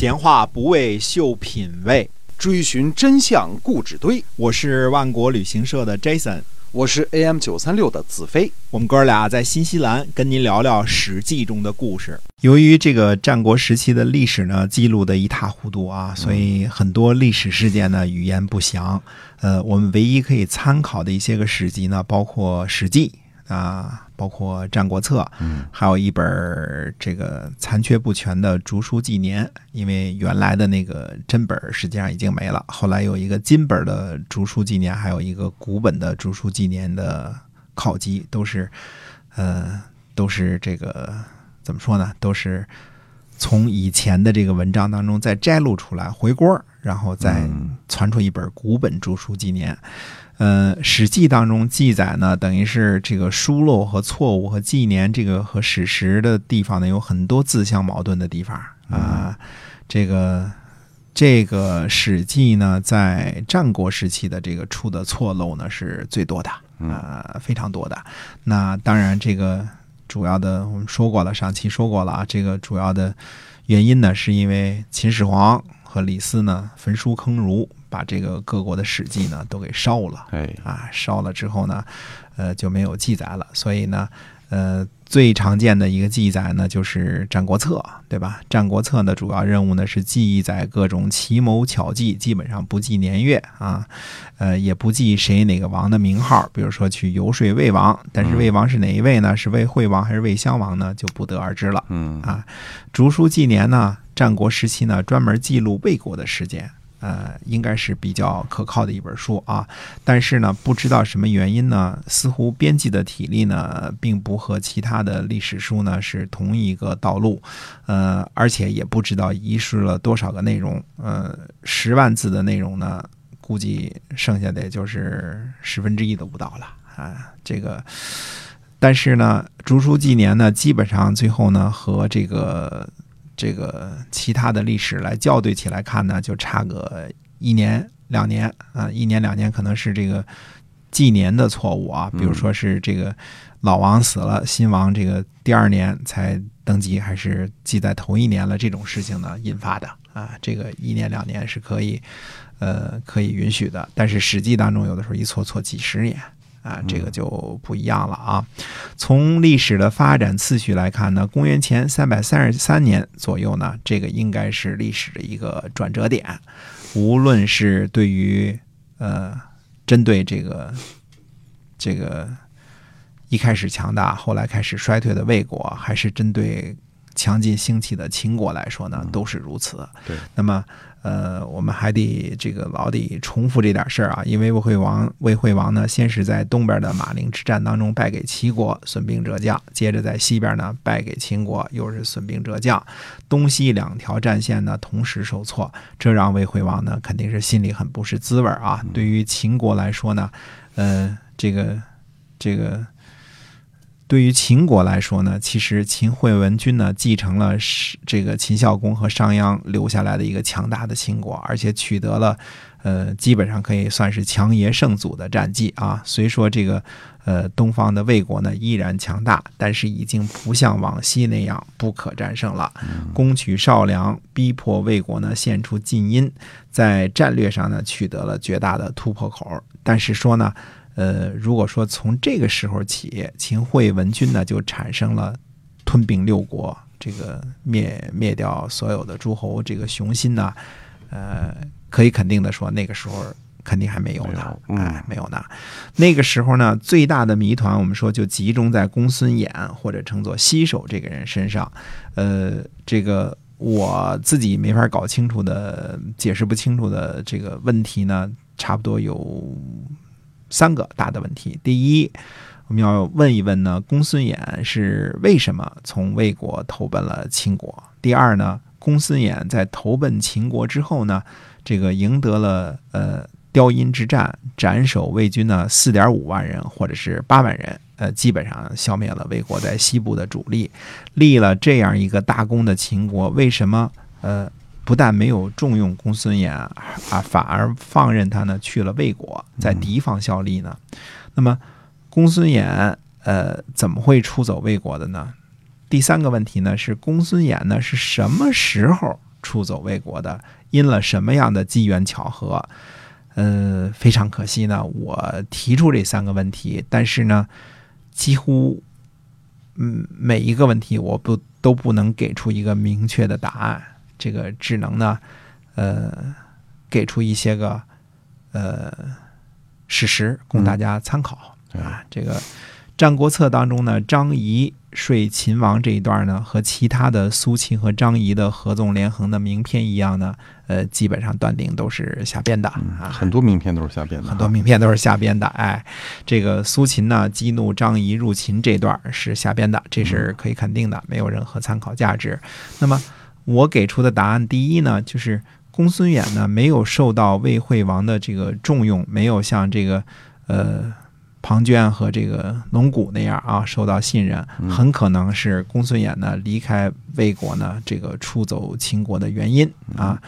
闲话不为秀品味，追寻真相故纸堆。我是万国旅行社的 Jason，我是 AM 九三六的子飞。我们哥俩在新西兰跟您聊聊《史记》中的故事。由于这个战国时期的历史呢记录的一塌糊涂啊，所以很多历史事件呢语言不详。呃，我们唯一可以参考的一些个史籍呢，包括《史记》啊。包括《战国策》，嗯，还有一本这个残缺不全的《竹书纪年》，因为原来的那个真本实际上已经没了。后来有一个金本的《竹书纪年》，还有一个古本的《竹书纪年》的考级，都是，呃，都是这个怎么说呢？都是从以前的这个文章当中再摘录出来回锅，然后再传出一本古本《著书纪年》。呃，《史记》当中记载呢，等于是这个疏漏和错误和纪年这个和史实的地方呢，有很多自相矛盾的地方啊。这个这个《史记》呢，在战国时期的这个出的错漏呢是最多的啊，非常多的。那当然，这个主要的我们说过了，上期说过了啊，这个主要的原因呢，是因为秦始皇和李斯呢焚书坑儒。把这个各国的史记呢都给烧了，哎啊，烧了之后呢，呃就没有记载了。所以呢，呃最常见的一个记载呢就是《战国策》，对吧？《战国策》的主要任务呢是记载各种奇谋巧计，基本上不记年月啊，呃也不记谁哪个王的名号。比如说去游说魏王，但是魏王是哪一位呢？是魏惠王还是魏襄王呢？就不得而知了。嗯啊，《竹书纪年》呢，战国时期呢专门记录魏国的事件。呃，应该是比较可靠的一本书啊，但是呢，不知道什么原因呢，似乎编辑的体力呢，并不和其他的历史书呢是同一个道路，呃，而且也不知道遗失了多少个内容，呃，十万字的内容呢，估计剩下的也就是十分之一都不到了啊，这个，但是呢，《竹书纪年》呢，基本上最后呢和这个。这个其他的历史来校对起来看呢，就差个一年两年啊，一年两年可能是这个纪年的错误啊，比如说是这个老王死了，新王这个第二年才登基，还是记在头一年了，这种事情呢引发的啊，这个一年两年是可以呃可以允许的，但是史记当中有的时候一错错几十年。啊，这个就不一样了啊！从历史的发展次序来看呢，公元前三百三十三年左右呢，这个应该是历史的一个转折点。无论是对于呃，针对这个这个一开始强大，后来开始衰退的魏国，还是针对强劲兴起的秦国来说呢，都是如此。对，那么。呃，我们还得这个老得重复这点事儿啊，因为魏惠王魏惠王呢，先是在东边的马陵之战当中败给齐国，损兵折将；接着在西边呢败给秦国，又是损兵折将，东西两条战线呢同时受挫，这让魏惠王呢肯定是心里很不是滋味啊。对于秦国来说呢，呃，这个这个。对于秦国来说呢，其实秦惠文君呢继承了是这个秦孝公和商鞅留下来的一个强大的秦国，而且取得了呃基本上可以算是强爷胜祖的战绩啊。虽说这个呃东方的魏国呢依然强大，但是已经不像往昔那样不可战胜了。攻取少梁，逼迫魏国呢献出晋阴，在战略上呢取得了绝大的突破口。但是说呢。呃，如果说从这个时候起，秦惠文君呢就产生了吞并六国、这个灭灭掉所有的诸侯这个雄心呢，呃，可以肯定的说，那个时候肯定还没有呢，哎，没有呢。那个时候呢，最大的谜团，我们说就集中在公孙衍或者称作西首这个人身上。呃，这个我自己没法搞清楚的、解释不清楚的这个问题呢，差不多有。三个大的问题：第一，我们要问一问呢，公孙衍是为什么从魏国投奔了秦国？第二呢，公孙衍在投奔秦国之后呢，这个赢得了呃雕阴之战，斩首魏军呢四点五万人或者是八万人，呃，基本上消灭了魏国在西部的主力，立了这样一个大功的秦国，为什么呃？不但没有重用公孙衍啊，反而放任他呢去了魏国，在敌方效力呢。那么，公孙衍呃怎么会出走魏国的呢？第三个问题呢是公孙衍呢是什么时候出走魏国的，因了什么样的机缘巧合？呃，非常可惜呢，我提出这三个问题，但是呢，几乎嗯每一个问题我不都不能给出一个明确的答案，这个只能呢，呃，给出一些个呃事实供大家参考、啊。这个《战国策》当中呢，张仪睡秦王这一段呢，和其他的苏秦和张仪的合纵连横的名篇一样呢，呃，基本上断定都是瞎编的啊。很多名篇都是瞎编的，很多名篇都是瞎编的。哎，这个苏秦呢激怒张仪入秦这段是瞎编的，这是可以肯定的，没有任何参考价值。那么我给出的答案，第一呢，就是公孙衍呢没有受到魏惠王的这个重用，没有像这个呃庞涓和这个龙骨那样啊受到信任，很可能是公孙衍呢离开魏国呢这个出走秦国的原因啊。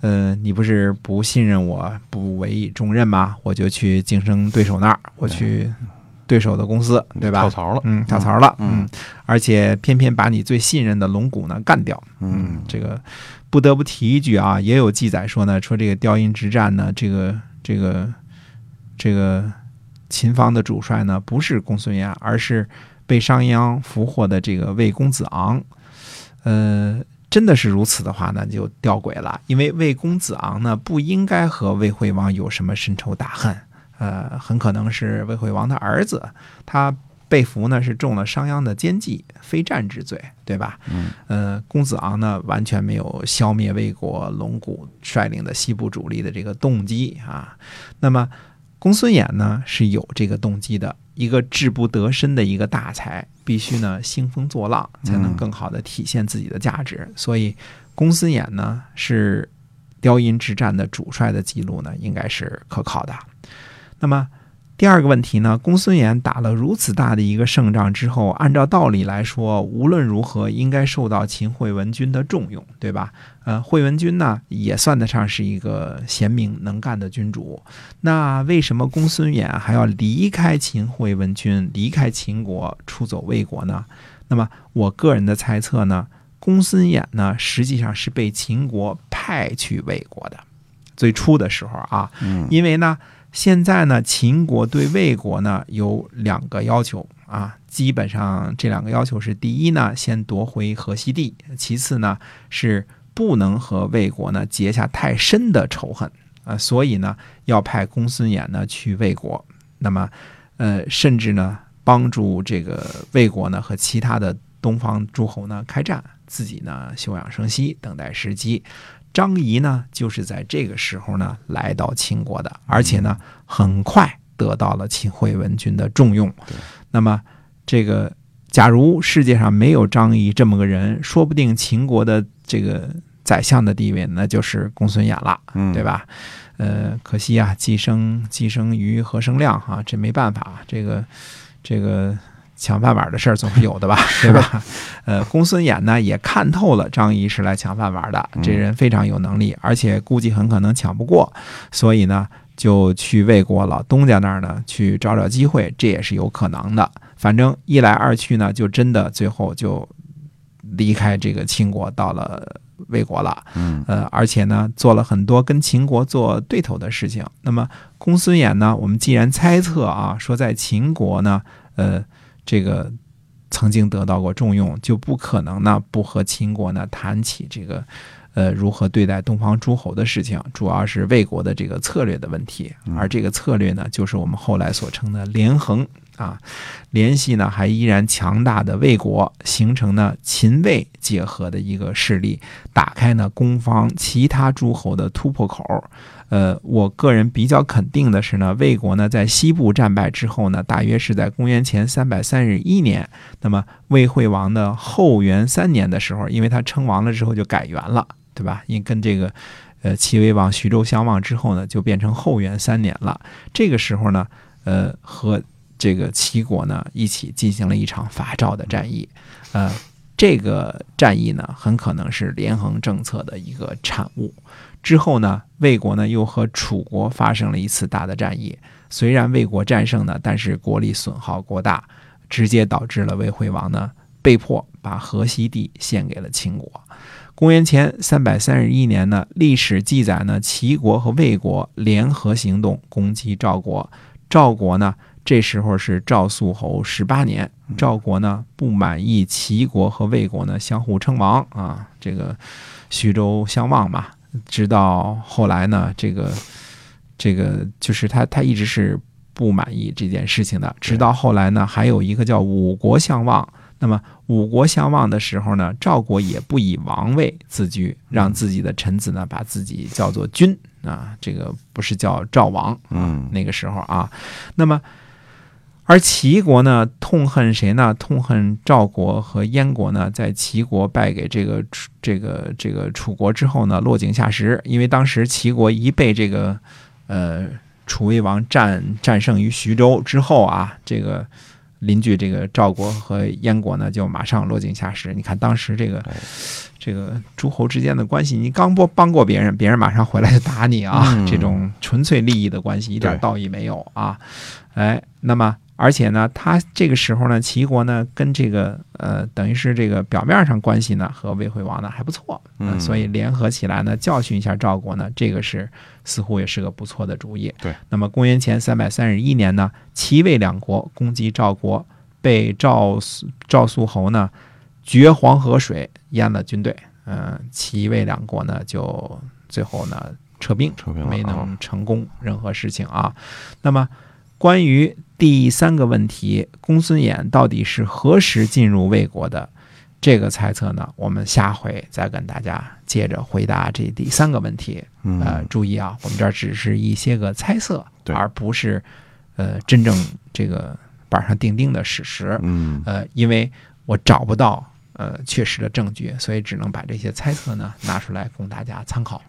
呃，你不是不信任我，不委以重任吗？我就去竞争对手那儿，我去对手的公司，对吧？跳槽了，嗯，跳槽了，嗯嗯，而且偏偏把你最信任的龙骨呢干掉，嗯，这个不得不提一句啊，也有记载说呢，说这个雕阴之战呢，这个这个这个秦方的主帅呢不是公孙衍，而是被商鞅俘获的这个魏公子昂，呃。真的是如此的话呢，就吊诡了。因为魏公子昂呢，不应该和魏惠王有什么深仇大恨，呃，很可能是魏惠王的儿子，他被俘呢是中了商鞅的奸计，非战之罪，对吧？嗯，呃，公子昂呢完全没有消灭魏国龙骨率领的西部主力的这个动机啊。那么公孙衍呢是有这个动机的，一个志不得身的一个大才，必须呢兴风作浪，才能更好的体现自己的价值。所以公孙衍呢是雕阴之战的主帅的记录呢，应该是可靠的。那么第二个问题呢，公孙衍打了如此大的一个胜仗之后，按照道理来说，无论如何应该受到秦惠文君的重用，对吧？呃，惠文君呢也算得上是一个贤明能干的君主。那为什么公孙衍还要离开秦惠文君，离开秦国，出走魏国呢？那么我个人的猜测呢，公孙衍呢实际上是被秦国派去魏国的。最初的时候啊，嗯因为呢，现在呢，秦国对魏国呢有两个要求啊，基本上这两个要求是：第一呢，先夺回河西地；其次呢，是不能和魏国呢结下太深的仇恨啊，所以呢，要派公孙衍呢去魏国，那么呃，甚至呢，帮助这个魏国呢和其他的东方诸侯呢开战，自己呢休养生息，等待时机。张仪呢，就是在这个时候呢来到秦国的，而且呢很快得到了秦惠文君的重用。那么这个，假如世界上没有张仪这么个人，说不定秦国的这个宰相的地位那就是公孙衍了，嗯，对？吧？呃，可惜啊，既生既生瑜，何生亮啊，这没办法，这个这个抢饭碗的事儿总是有的吧，对吧？呃，公孙衍呢也看透了张仪是来抢饭碗的，这人非常有能力，而且估计很可能抢不过，所以呢就去魏国老东家那儿呢去找找机会，这也是有可能的。反正一来二去呢，就真的最后就离开这个秦国，到了魏国了。嗯呃，而且呢，做了很多跟秦国做对头的事情。那么公孙衍呢，我们既然猜测啊，说在秦国呢，呃，这个曾经得到过重用，就不可能呢不和秦国呢谈起这个。呃，如何对待东方诸侯的事情，主要是魏国的这个策略的问题，而这个策略呢，就是我们后来所称的连横啊，联系呢还依然强大的魏国，形成呢秦魏结合的一个势力，打开呢攻方其他诸侯的突破口。呃，我个人比较肯定的是呢，魏国呢在西部战败之后呢，大约是在公元前三百三十一年，那么魏惠王的后元三年的时候，因为他称王了之后就改元了，对吧？因跟这个呃齐威王徐州相望之后呢，就变成后元三年了。这个时候呢，呃和这个齐国呢一起进行了一场伐赵的战役，呃，这个战役呢很可能是连横政策的一个产物。之后呢，魏国呢又和楚国发生了一次大的战役，虽然魏国战胜呢，但是国力损耗过大，直接导致了魏惠王呢被迫把河西地献给了秦国。公元前三百三十一年呢，历史记载呢，齐国和魏国联合行动攻击赵国。赵国呢，这时候是赵肃侯十八年。赵国呢不满意齐国和魏国呢相互称王啊，这个徐州相望嘛。直到后来呢，这个这个就是他他一直是不满意这件事情的。直到后来呢，还有一个叫五国相望。那么五国相望的时候呢，赵国也不以王位自居，让自己的臣子呢把自己叫做君啊，这个不是叫赵王嗯那个时候啊，那么而齐国呢，痛恨谁呢？痛恨赵国和燕国呢，在齐国败给这个楚这个这个楚国之后呢，落井下石。因为当时齐国一被这个呃楚威王战战胜于徐州之后啊，这个邻居这个赵国和燕国呢，就马上落井下石。你看当时这个哎这个诸侯之间的关系，你刚不帮过别人，别人马上回来就打你啊！嗯这种纯粹利益的关系，一点对道义没有啊！哎，那么而且呢，他这个时候呢，齐国呢跟这个呃，等于是这个表面上关系呢和魏惠王呢还不错，嗯所以联合起来呢教训一下赵国呢，这个是似乎也是个不错的主意。对，那么公元前三百三十一年呢，齐魏两国攻击赵国，被赵赵肃侯呢绝黄河水淹了军队，嗯、齐魏两国呢就最后呢撤兵，撤兵没能啊成功任何事情啊。那么关于第三个问题，公孙衍到底是何时进入魏国的？这个猜测呢，我们下回再跟大家接着回答这第三个问题。嗯呃，注意啊，我们这儿只是一些个猜测，对而不是呃真正这个板上钉钉的史实。嗯呃，因为我找不到呃确实的证据，所以只能把这些猜测呢拿出来供大家参考。